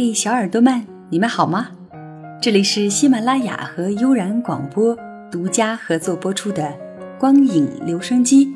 嘿，小耳朵们，你们好吗？这里是喜马拉雅和悠然广播独家合作播出的《光影留声机》，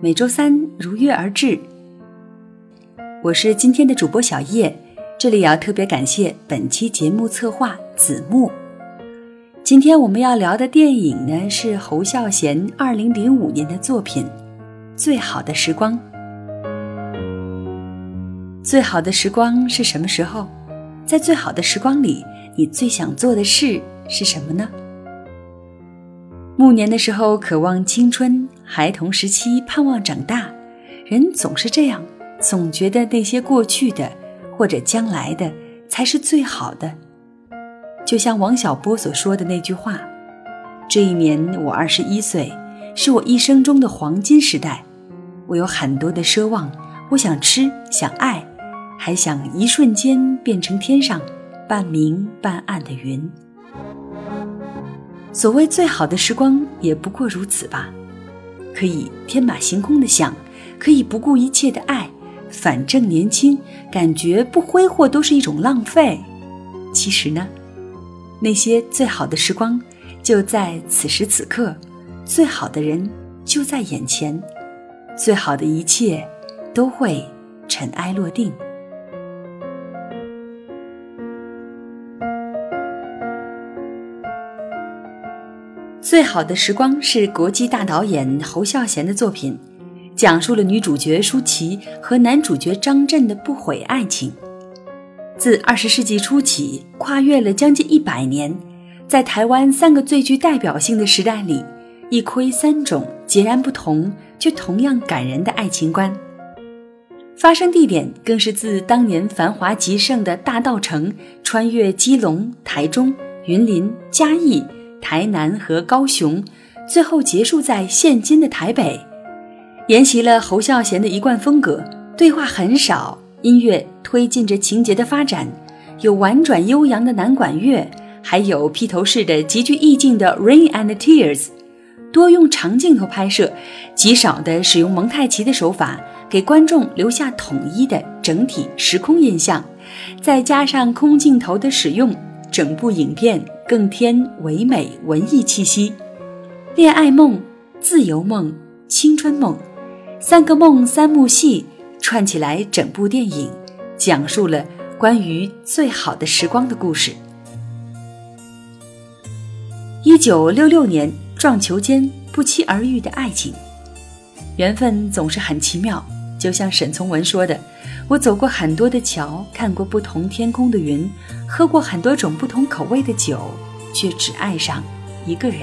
每周三如约而至。我是今天的主播小叶，这里要特别感谢本期节目策划子木。今天我们要聊的电影呢，是侯孝贤二零零五年的作品《最好的时光》。最好的时光是什么时候？在最好的时光里，你最想做的事是什么呢？暮年的时候渴望青春，孩童时期盼望长大，人总是这样，总觉得那些过去的或者将来的才是最好的。就像王小波所说的那句话：“这一年我二十一岁，是我一生中的黄金时代。我有很多的奢望，我想吃，想爱。”还想一瞬间变成天上半明半暗的云。所谓最好的时光，也不过如此吧。可以天马行空的想，可以不顾一切的爱，反正年轻，感觉不挥霍都是一种浪费。其实呢，那些最好的时光就在此时此刻，最好的人就在眼前，最好的一切都会尘埃落定。最好的时光是国际大导演侯孝贤的作品，讲述了女主角舒淇和男主角张震的不悔爱情。自二十世纪初起，跨越了将近一百年，在台湾三个最具代表性的时代里，一窥三种截然不同却同样感人的爱情观。发生地点更是自当年繁华极盛的大稻城，穿越基隆、台中、云林、嘉义。台南和高雄，最后结束在现今的台北，沿袭了侯孝贤的一贯风格，对话很少，音乐推进着情节的发展，有婉转悠扬的男管乐，还有披头士的极具意境的《Rain and Tears》，多用长镜头拍摄，极少的使用蒙太奇的手法，给观众留下统一的整体时空印象，再加上空镜头的使用。整部影片更添唯美文艺气息，恋爱梦、自由梦、青春梦，三个梦三幕戏串起来，整部电影讲述了关于最好的时光的故事。一九六六年，撞球间不期而遇的爱情，缘分总是很奇妙，就像沈从文说的。我走过很多的桥，看过不同天空的云，喝过很多种不同口味的酒，却只爱上一个人。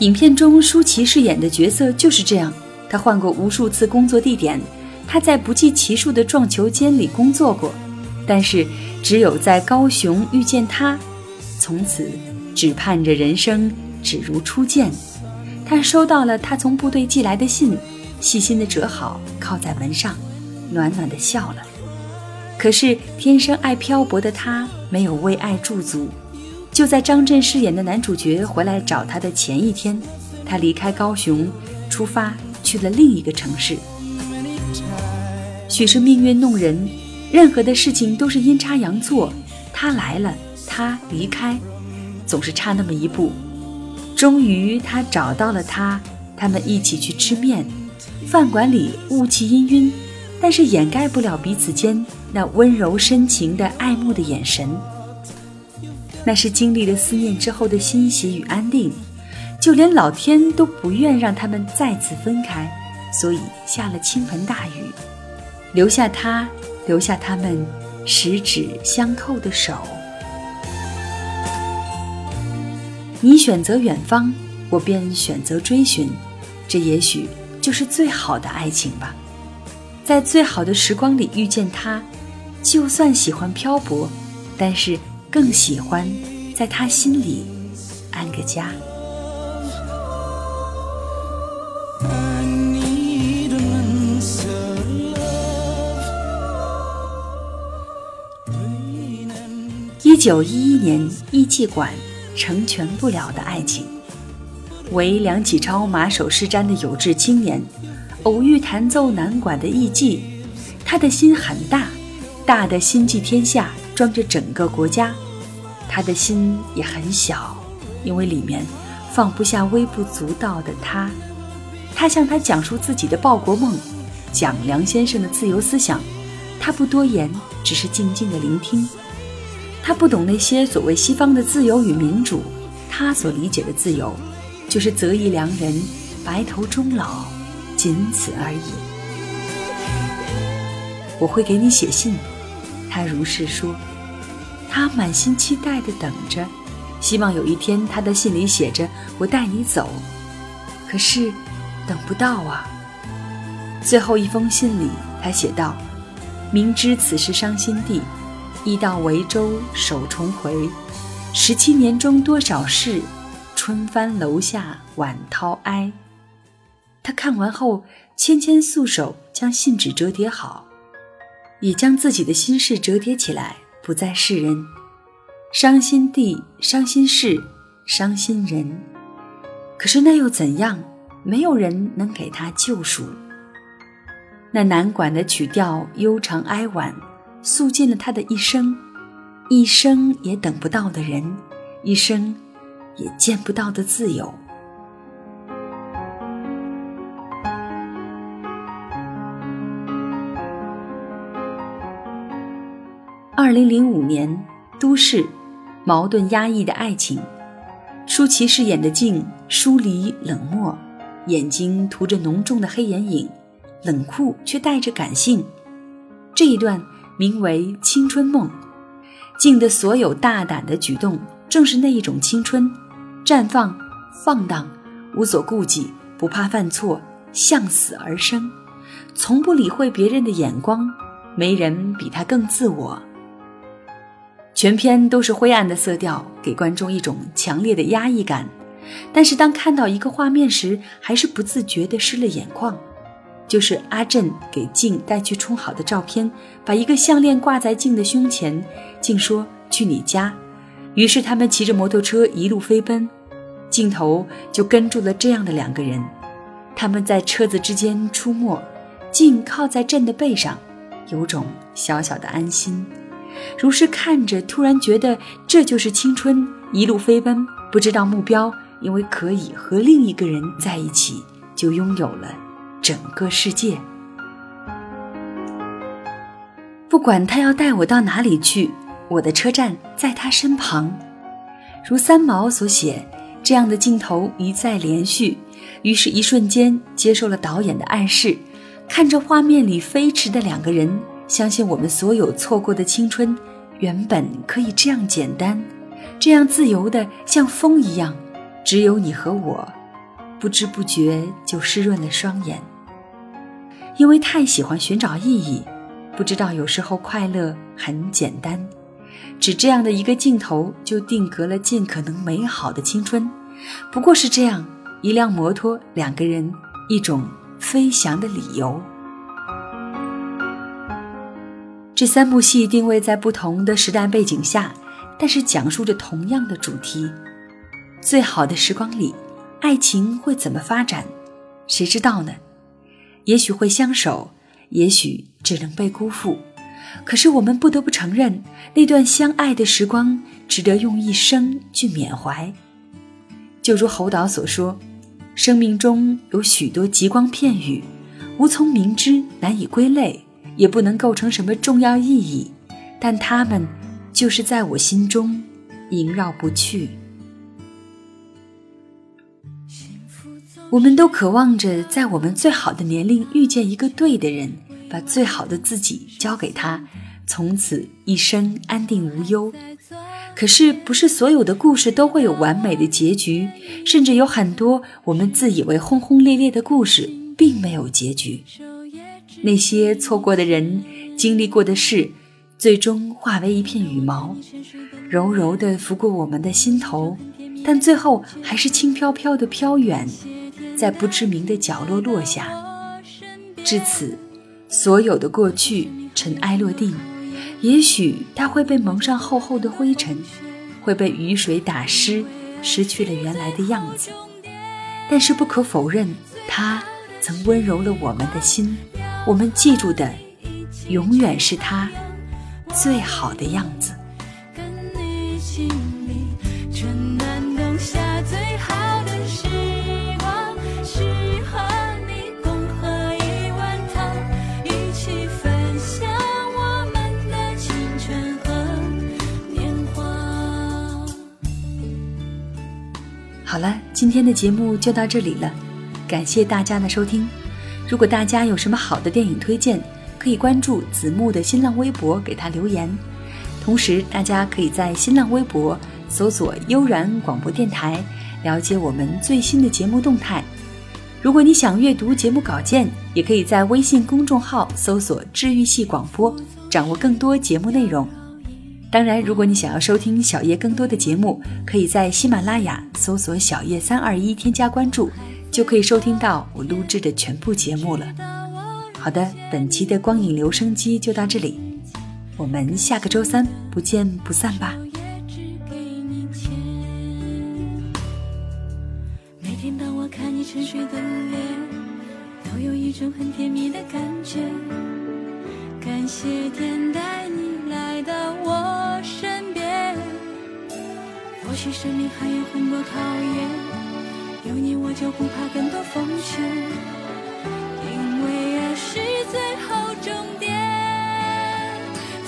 影片中舒淇饰演的角色就是这样，她换过无数次工作地点，她在不计其数的撞球间里工作过，但是只有在高雄遇见他，从此只盼着人生只如初见。他收到了他从部队寄来的信。细心的折好，靠在门上，暖暖的笑了。可是天生爱漂泊的他，没有为爱驻足。就在张震饰演的男主角回来找他的前一天，他离开高雄，出发去了另一个城市。许是命运弄人，任何的事情都是阴差阳错。他来了，他离开，总是差那么一步。终于他找到了他，他们一起去吃面。饭馆里雾气氤氲，但是掩盖不了彼此间那温柔深情的爱慕的眼神。那是经历了思念之后的欣喜与安定，就连老天都不愿让他们再次分开，所以下了倾盆大雨，留下他，留下他们十指相扣的手。你选择远方，我便选择追寻，这也许。就是最好的爱情吧，在最好的时光里遇见他，就算喜欢漂泊，但是更喜欢在他心里安个家。一九一一年，艺伎馆成全不了的爱情。为梁启超马首是瞻的有志青年，偶遇弹奏南管的艺伎，他的心很大，大的心系天下，装着整个国家；他的心也很小，因为里面放不下微不足道的他。他向他讲述自己的报国梦，讲梁先生的自由思想。他不多言，只是静静的聆听。他不懂那些所谓西方的自由与民主，他所理解的自由，就是择一良人，白头终老，仅此而已。我会给你写信，他如是说。他满心期待地等着，希望有一天他的信里写着“我带你走”，可是等不到啊。最后一封信里，他写道：“明知此事伤心地。”一到维州首重回，十七年中多少事，春帆楼下晚涛哀。他看完后，纤纤素手将信纸折叠好，已将自己的心事折叠起来，不再示人。伤心地，伤心事，伤心人。可是那又怎样？没有人能给他救赎。那难管的曲调悠长哀婉。诉尽了他的一生，一生也等不到的人，一生也见不到的自由。二零零五年，都市，矛盾压抑的爱情，舒淇饰演的静疏离冷漠，眼睛涂着浓重的黑眼影，冷酷却带着感性。这一段。名为青春梦，静的所有大胆的举动，正是那一种青春，绽放、放荡，无所顾忌，不怕犯错，向死而生，从不理会别人的眼光，没人比他更自我。全篇都是灰暗的色调，给观众一种强烈的压抑感，但是当看到一个画面时，还是不自觉地湿了眼眶。就是阿振给静带去冲好的照片，把一个项链挂在静的胸前。静说：“去你家。”于是他们骑着摩托车一路飞奔，镜头就跟住了这样的两个人。他们在车子之间出没，静靠在朕的背上，有种小小的安心。如是看着，突然觉得这就是青春，一路飞奔，不知道目标，因为可以和另一个人在一起，就拥有了。整个世界，不管他要带我到哪里去，我的车站在他身旁。如三毛所写，这样的镜头一再连续，于是，一瞬间接受了导演的暗示，看着画面里飞驰的两个人，相信我们所有错过的青春，原本可以这样简单，这样自由的像风一样，只有你和我，不知不觉就湿润了双眼。因为太喜欢寻找意义，不知道有时候快乐很简单，只这样的一个镜头就定格了尽可能美好的青春。不过是这样一辆摩托，两个人，一种飞翔的理由。这三部戏定位在不同的时代背景下，但是讲述着同样的主题。最好的时光里，爱情会怎么发展？谁知道呢？也许会相守，也许只能被辜负。可是我们不得不承认，那段相爱的时光值得用一生去缅怀。就如侯导所说，生命中有许多极光片语，无从明知，难以归类，也不能构成什么重要意义，但它们就是在我心中萦绕不去。我们都渴望着在我们最好的年龄遇见一个对的人，把最好的自己交给他，从此一生安定无忧。可是，不是所有的故事都会有完美的结局，甚至有很多我们自以为轰轰烈烈的故事并没有结局。那些错过的人、经历过的事，最终化为一片羽毛，柔柔地拂过我们的心头，但最后还是轻飘飘地飘远。在不知名的角落落下，至此，所有的过去尘埃落定。也许它会被蒙上厚厚的灰尘，会被雨水打湿，失去了原来的样子。但是不可否认，它曾温柔了我们的心。我们记住的，永远是它，最好的样子。好了，今天的节目就到这里了，感谢大家的收听。如果大家有什么好的电影推荐，可以关注子木的新浪微博给他留言。同时，大家可以在新浪微博搜索“悠然广播电台”，了解我们最新的节目动态。如果你想阅读节目稿件，也可以在微信公众号搜索“治愈系广播”，掌握更多节目内容。当然，如果你想要收听小叶更多的节目，可以在喜马拉雅搜索“小叶三二一”，添加关注，就可以收听到我录制的全部节目了。好的，本期的光影留声机就到这里，我们下个周三不见不散吧。每天当我看你沉睡的脸，都有一种很甜蜜的感觉。感谢天带也许生命还有很多考验有你我就不怕更多风险因为爱是最后终点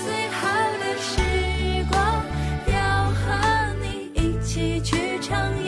最好的时光要和你一起去徜